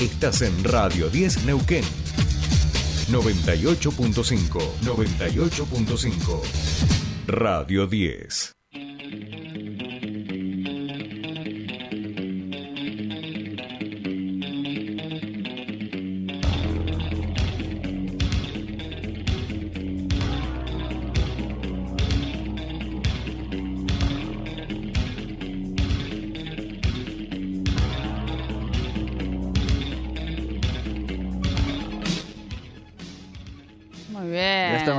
Estás en Radio 10 Neuquén. 98.5, 98.5. Radio 10.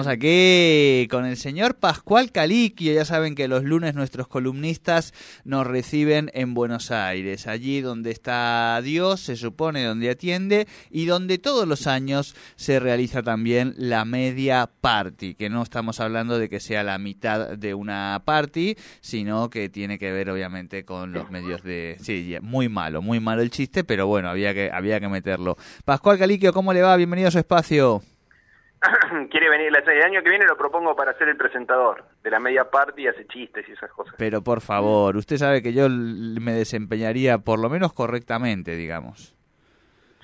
Aquí con el señor Pascual Caliquio. Ya saben que los lunes nuestros columnistas nos reciben en Buenos Aires, allí donde está Dios, se supone, donde atiende y donde todos los años se realiza también la media party, que no estamos hablando de que sea la mitad de una party, sino que tiene que ver obviamente con los medios de... Sí, muy malo, muy malo el chiste, pero bueno, había que, había que meterlo. Pascual Caliquio, ¿cómo le va? Bienvenido a su espacio. quiere venir el año que viene lo propongo para ser el presentador de la media parte y hace chistes y esas cosas. Pero por favor, usted sabe que yo me desempeñaría por lo menos correctamente, digamos.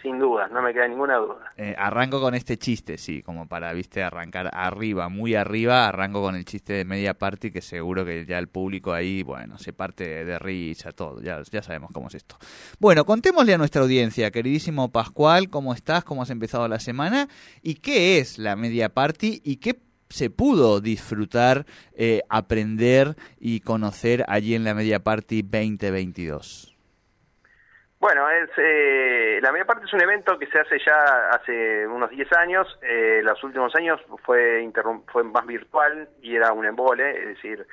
Sin duda, no me queda ninguna duda. Eh, arranco con este chiste, sí, como para, viste, arrancar arriba, muy arriba, arranco con el chiste de media party que seguro que ya el público ahí, bueno, se parte de risa, todo, ya, ya sabemos cómo es esto. Bueno, contémosle a nuestra audiencia, queridísimo Pascual, ¿cómo estás? ¿Cómo has empezado la semana? ¿Y qué es la media party? ¿Y qué se pudo disfrutar, eh, aprender y conocer allí en la Media Party 2022? Bueno, es, eh, la media parte es un evento que se hace ya hace unos 10 años. Eh, los últimos años fue, fue más virtual y era un embole. Es decir,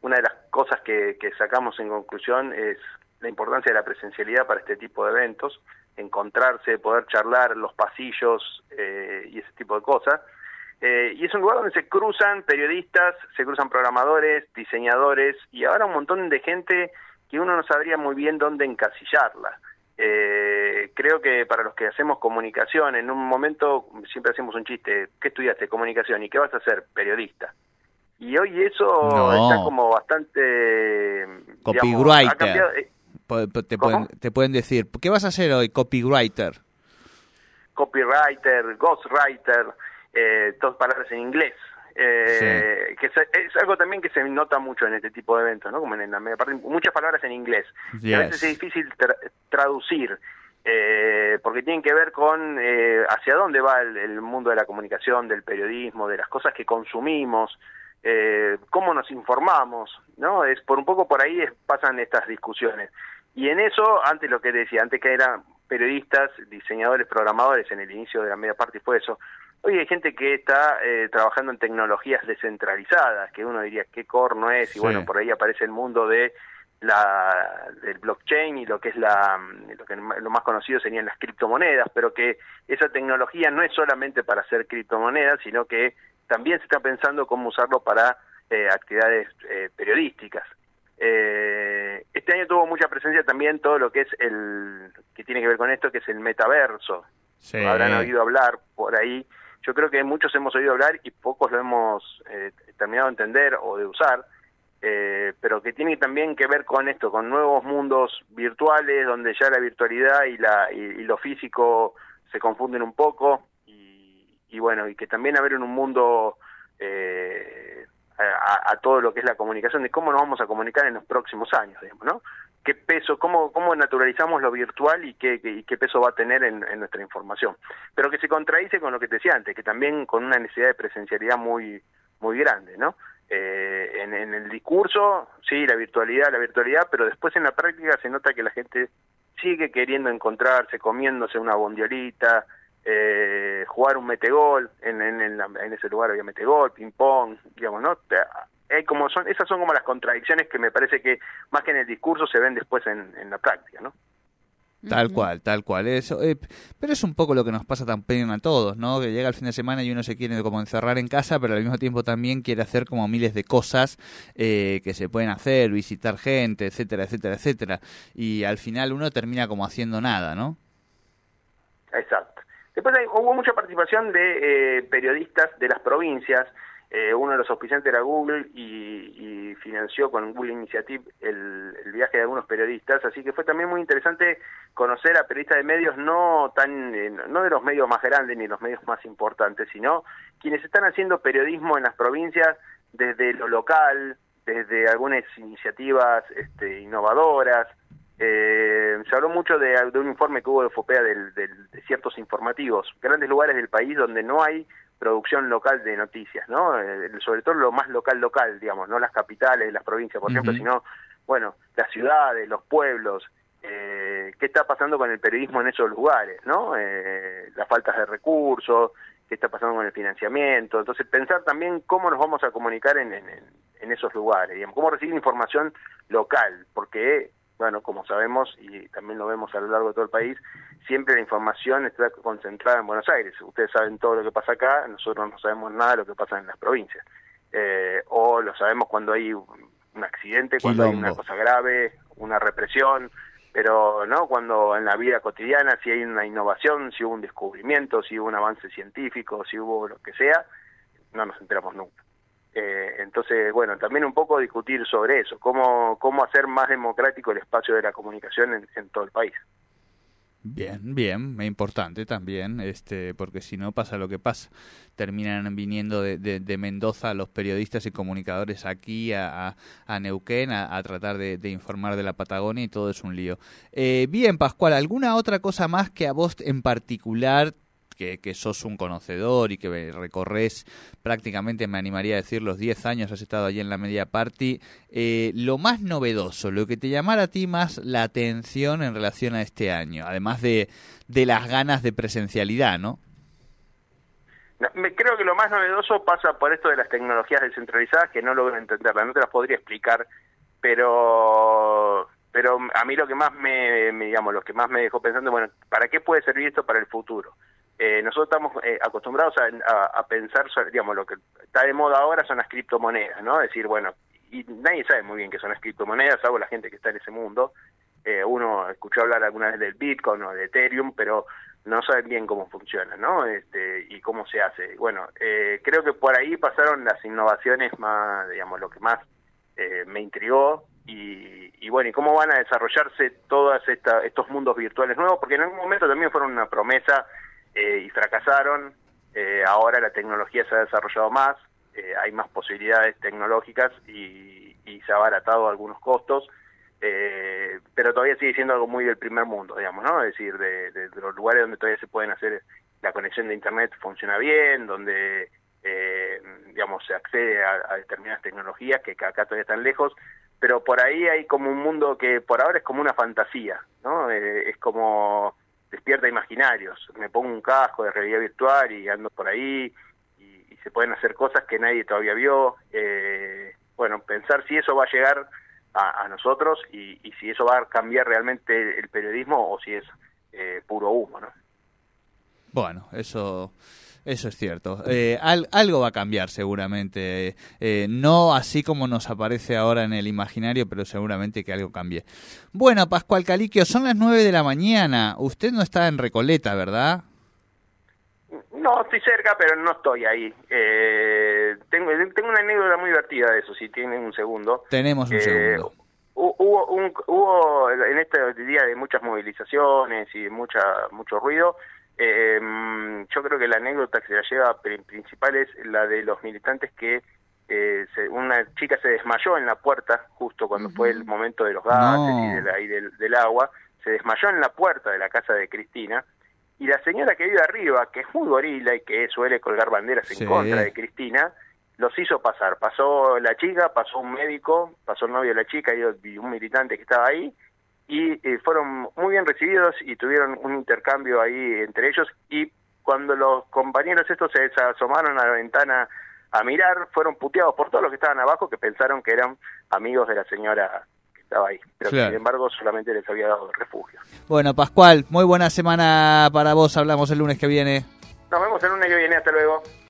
una de las cosas que, que sacamos en conclusión es la importancia de la presencialidad para este tipo de eventos, encontrarse, poder charlar los pasillos eh, y ese tipo de cosas. Eh, y es un lugar donde se cruzan periodistas, se cruzan programadores, diseñadores y ahora un montón de gente que uno no sabría muy bien dónde encasillarla. Eh, creo que para los que hacemos comunicación, en un momento siempre hacemos un chiste, ¿qué estudiaste? Comunicación, ¿y qué vas a hacer? Periodista. Y hoy eso está como bastante... Copywriter. Eh, te, pueden, te pueden decir, ¿qué vas a hacer hoy? Copywriter. Copywriter, ghostwriter, eh, todas palabras en inglés. Eh, que es, algo también que se nota mucho en este tipo de eventos, ¿no? Como en la media parte, muchas palabras en inglés. a veces es difícil traducir, eh, porque tienen que ver con eh, hacia dónde va el, mundo de la comunicación, del periodismo, de las cosas que consumimos, eh, cómo nos informamos, ¿no? Es por un poco por ahí pasan estas discusiones. Y en eso, antes lo que decía, antes que eran periodistas, diseñadores, programadores, en el inicio de la media parte fue eso, Hoy hay gente que está eh, trabajando en tecnologías descentralizadas, que uno diría qué corno es, y bueno, por ahí aparece el mundo de la del blockchain y lo que es la lo que lo más conocido serían las criptomonedas, pero que esa tecnología no es solamente para hacer criptomonedas, sino que también se está pensando cómo usarlo para eh, actividades eh, periodísticas. este año tuvo mucha presencia también todo lo que es el que tiene que ver con esto, que es el metaverso. Habrán oído hablar por ahí yo creo que muchos hemos oído hablar y pocos lo hemos eh, terminado de entender o de usar, eh, pero que tiene también que ver con esto, con nuevos mundos virtuales donde ya la virtualidad y, la, y, lo físico se confunden un poco y, bueno, y que también haber en un mundo eh, a, a, todo lo que es la comunicación, de cómo nos vamos a comunicar en los próximos años, digamos, ¿no? Qué peso, cómo, cómo naturalizamos lo virtual y qué, qué, peso va a tener en, nuestra información. Pero que se contradice con lo que te decía antes, que también con una necesidad de presencialidad muy, muy grande, ¿no? Eh, en, el discurso, sí, la virtualidad, la virtualidad, pero después en la práctica se nota que la gente sigue queriendo encontrarse, comiéndose una bondiolita, eh, jugar un metegol, en, en, en, ese lugar había metegol, ping-pong, digamos, ¿no? Como son, esas son como las contradicciones que me parece que más que en el discurso se ven después en, la práctica, ¿no? Tal cual, tal cual. Eso, eh, pero es un poco lo que nos pasa también a todos, ¿no? Que llega el fin de semana y uno se quiere como encerrar en casa, pero al mismo tiempo también quiere hacer como miles de cosas eh, que se pueden hacer, visitar gente, etcétera, etcétera, etcétera. Y al final uno termina como haciendo nada, ¿no? Exacto. Después hubo mucha participación de eh, periodistas de las provincias eh, uno de los auspiciantes era Google y, financió con Google Initiative el, viaje de algunos periodistas, así que fue también muy interesante conocer a periodistas de medios no tan eh, no de los medios más grandes ni los medios más importantes, sino quienes están haciendo periodismo en las provincias desde lo local, desde algunas iniciativas este, innovadoras. Eh, se habló mucho de, un informe que hubo de FOPEA de ciertos informativos, grandes lugares del país donde no hay producción local de noticias, ¿no? Eh, sobre todo lo más local local, digamos, no las capitales, las provincias, por ejemplo, sino, bueno, las ciudades, los pueblos, eh, qué está pasando con el periodismo en esos lugares, ¿no? Eh, las faltas de recursos, qué está pasando con el financiamiento, entonces pensar también cómo nos vamos a comunicar en, en, en esos lugares, digamos, cómo recibir información local, porque bueno, como sabemos y también lo vemos a lo largo de todo el país, siempre la información está concentrada en Buenos Aires. Ustedes saben todo lo que pasa acá, nosotros no sabemos nada de lo que pasa en las provincias. Eh, o lo sabemos cuando hay un accidente, cuando hay una cosa grave, una represión, pero no cuando en la vida cotidiana, si hay una innovación, si hubo un descubrimiento, si hubo un avance científico, si hubo lo que sea, no nos enteramos nunca. Eh, entonces, bueno, también un poco discutir sobre eso, cómo, cómo hacer más democrático el espacio de la comunicación en, todo el país. Bien, bien, importante también, este, porque si no pasa lo que pasa, terminan viniendo de, de, Mendoza los periodistas y comunicadores aquí a, Neuquén a, tratar de, informar de la Patagonia y todo es un lío. Eh, bien, Pascual, ¿alguna otra cosa más que a vos en particular que, sos un conocedor y que recorres prácticamente, me animaría a decir, los 10 años has estado allí en la Media Party, eh, lo más novedoso, lo que te llamara a ti más la atención en relación a este año, además de, de las ganas de presencialidad, ¿no? me, creo que lo más novedoso pasa por esto de las tecnologías descentralizadas que no logro entenderla, no te las podría explicar, pero pero a mí lo que más me, me, digamos lo que más me dejó pensando bueno para qué puede servir esto para el futuro eh, nosotros estamos eh, acostumbrados a, pensar, digamos, lo que está de moda ahora son las criptomonedas, ¿no? Es decir, bueno, y nadie sabe muy bien qué son las criptomonedas, salvo la gente que está en ese mundo. Eh, uno escuchó hablar alguna vez del Bitcoin o de Ethereum, pero no saben bien cómo funciona, ¿no? Este, y cómo se hace. Bueno, creo que por ahí pasaron las innovaciones más, digamos, lo que más me intrigó y, y, bueno, y cómo van a desarrollarse todos estos mundos virtuales nuevos, porque en algún momento también fueron una promesa eh, y fracasaron. Eh, ahora la tecnología se ha desarrollado más, eh, hay más posibilidades tecnológicas y, se ha abaratado algunos costos, pero todavía sigue siendo algo muy del primer mundo, digamos, ¿no? Es decir, de, los lugares donde todavía se pueden hacer la conexión de Internet funciona bien, donde digamos se accede a, determinadas tecnologías que acá todavía están lejos, pero por ahí hay como un mundo que por ahora es como una fantasía, ¿no? es como despierta imaginarios. Me pongo un casco de realidad virtual y ando por ahí y, se pueden hacer cosas que nadie todavía vio. Eh, bueno, pensar si eso va a llegar a, nosotros y, si eso va a cambiar realmente el periodismo o si es eh, puro humo, ¿no? Bueno, eso eso es cierto. Eh, algo va a cambiar seguramente. Eh, no así como nos aparece ahora en el imaginario, pero seguramente que algo cambie. Bueno, Pascual Caliquio, son las nueve de la mañana. Usted no está en Recoleta, ¿verdad? No, estoy cerca, pero no estoy ahí. Eh, tengo, tengo una anécdota muy divertida de eso, si tienen un segundo. Tenemos un segundo. Hubo, un, hubo en este día de muchas movilizaciones y mucha mucho ruido, eh, yo creo que la anécdota que se la lleva principal es la de los militantes que eh, una chica se desmayó en la puerta justo cuando fue el momento de los gases y, del, agua, se desmayó en la puerta de la casa de Cristina. Y la señora que vive arriba, que es muy gorila y que suele colgar banderas en contra de Cristina, los hizo pasar. Pasó la chica, pasó un médico, pasó el novio de la chica y un militante que estaba ahí y eh, fueron muy bien recibidos y tuvieron un intercambio ahí entre ellos y cuando los compañeros estos se asomaron a la ventana a mirar, fueron puteados por todos los que estaban abajo que pensaron que eran amigos de la señora que estaba ahí, pero sin embargo solamente les había dado refugio. Bueno, Pascual, muy buena semana para vos, hablamos el lunes que viene. Nos vemos el lunes que viene, hasta luego.